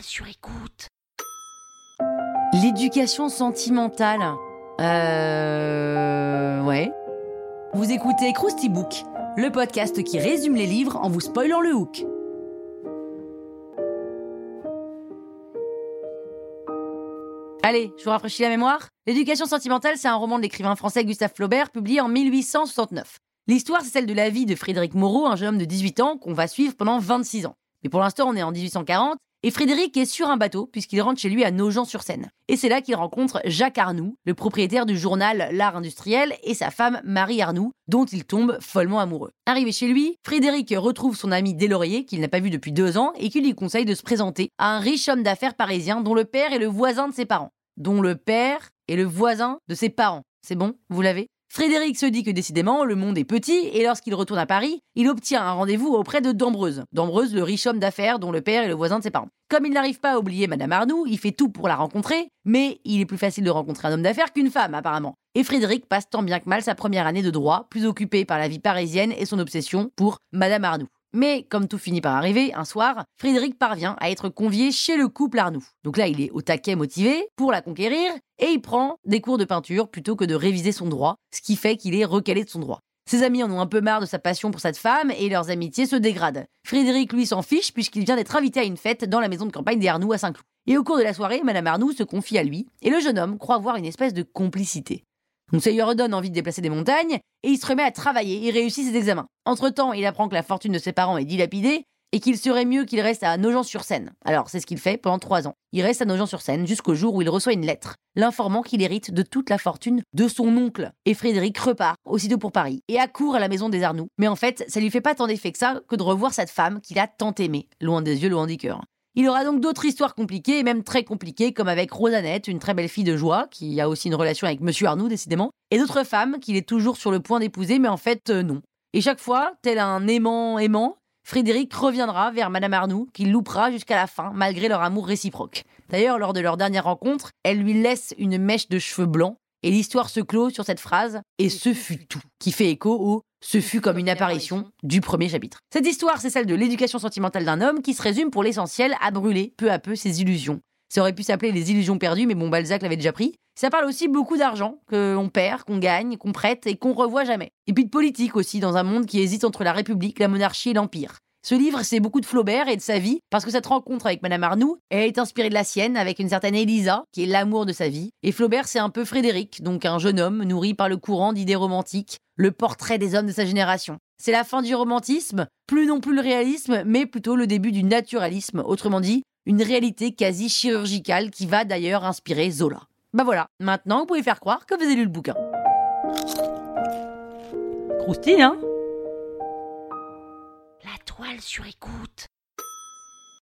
Sur écoute. L'éducation sentimentale. Euh... Ouais. Vous écoutez Krusty Book, le podcast qui résume les livres en vous spoilant le hook. Allez, je vous rafraîchis la mémoire. L'éducation sentimentale, c'est un roman de l'écrivain français Gustave Flaubert, publié en 1869. L'histoire, c'est celle de la vie de Frédéric Moreau, un jeune homme de 18 ans qu'on va suivre pendant 26 ans. Mais pour l'instant, on est en 1840 et Frédéric est sur un bateau puisqu'il rentre chez lui à Nogent-sur-Seine. Et c'est là qu'il rencontre Jacques Arnoux, le propriétaire du journal L'Art industriel, et sa femme Marie Arnoux, dont il tombe follement amoureux. Arrivé chez lui, Frédéric retrouve son ami Deslauriers, qu'il n'a pas vu depuis deux ans, et qui lui conseille de se présenter à un riche homme d'affaires parisien dont le père est le voisin de ses parents. Dont le père est le voisin de ses parents. C'est bon? Vous l'avez? Frédéric se dit que décidément, le monde est petit et lorsqu'il retourne à Paris, il obtient un rendez-vous auprès de Dambreuse. Dambreuse, le riche homme d'affaires dont le père est le voisin de ses parents. Comme il n'arrive pas à oublier Madame Arnoux, il fait tout pour la rencontrer, mais il est plus facile de rencontrer un homme d'affaires qu'une femme apparemment. Et Frédéric passe tant bien que mal sa première année de droit, plus occupé par la vie parisienne et son obsession pour Madame Arnoux. Mais comme tout finit par arriver, un soir, Frédéric parvient à être convié chez le couple Arnoux. Donc là, il est au taquet motivé pour la conquérir et il prend des cours de peinture plutôt que de réviser son droit, ce qui fait qu'il est recalé de son droit. Ses amis en ont un peu marre de sa passion pour cette femme et leurs amitiés se dégradent. Frédéric, lui, s'en fiche puisqu'il vient d'être invité à une fête dans la maison de campagne des Arnoux à Saint-Cloud. Et au cours de la soirée, Madame Arnoux se confie à lui et le jeune homme croit voir une espèce de complicité. Donc ça lui redonne envie de déplacer des montagnes et il se remet à travailler et réussit ses examens. Entre-temps, il apprend que la fortune de ses parents est dilapidée et qu'il serait mieux qu'il reste à Nogent-sur-Seine. Alors, c'est ce qu'il fait pendant trois ans. Il reste à Nogent-sur-Seine jusqu'au jour où il reçoit une lettre, l'informant qu'il hérite de toute la fortune de son oncle. Et Frédéric repart aussitôt pour Paris et accourt à la maison des Arnoux. Mais en fait, ça lui fait pas tant d'effet que ça que de revoir cette femme qu'il a tant aimée, loin des yeux, loin du cœur. Il aura donc d'autres histoires compliquées, et même très compliquées, comme avec Rosanette, une très belle fille de joie, qui a aussi une relation avec Monsieur Arnoux, décidément, et d'autres femmes qu'il est toujours sur le point d'épouser, mais en fait, euh, non. Et chaque fois, tel un aimant aimant, Frédéric reviendra vers Madame Arnoux, qu'il loupera jusqu'à la fin, malgré leur amour réciproque. D'ailleurs, lors de leur dernière rencontre, elle lui laisse une mèche de cheveux blancs, et l'histoire se clôt sur cette phrase Et ce fut tout, qui fait écho au Ce fut comme une apparition du premier chapitre. Cette histoire, c'est celle de l'éducation sentimentale d'un homme qui se résume pour l'essentiel à brûler peu à peu ses illusions. Ça aurait pu s'appeler les illusions perdues, mais bon, Balzac l'avait déjà pris. Ça parle aussi beaucoup d'argent, qu'on perd, qu'on gagne, qu'on prête et qu'on revoit jamais. Et puis de politique aussi, dans un monde qui hésite entre la République, la monarchie et l'Empire. Ce livre, c'est beaucoup de Flaubert et de sa vie, parce que cette rencontre avec Madame Arnoux, elle est inspirée de la sienne, avec une certaine Elisa, qui est l'amour de sa vie. Et Flaubert, c'est un peu Frédéric, donc un jeune homme nourri par le courant d'idées romantiques, le portrait des hommes de sa génération. C'est la fin du romantisme, plus non plus le réalisme, mais plutôt le début du naturalisme, autrement dit, une réalité quasi chirurgicale qui va d'ailleurs inspirer Zola. Bah voilà, maintenant vous pouvez faire croire que vous avez lu le bouquin. Croustille, hein? Sur écoute.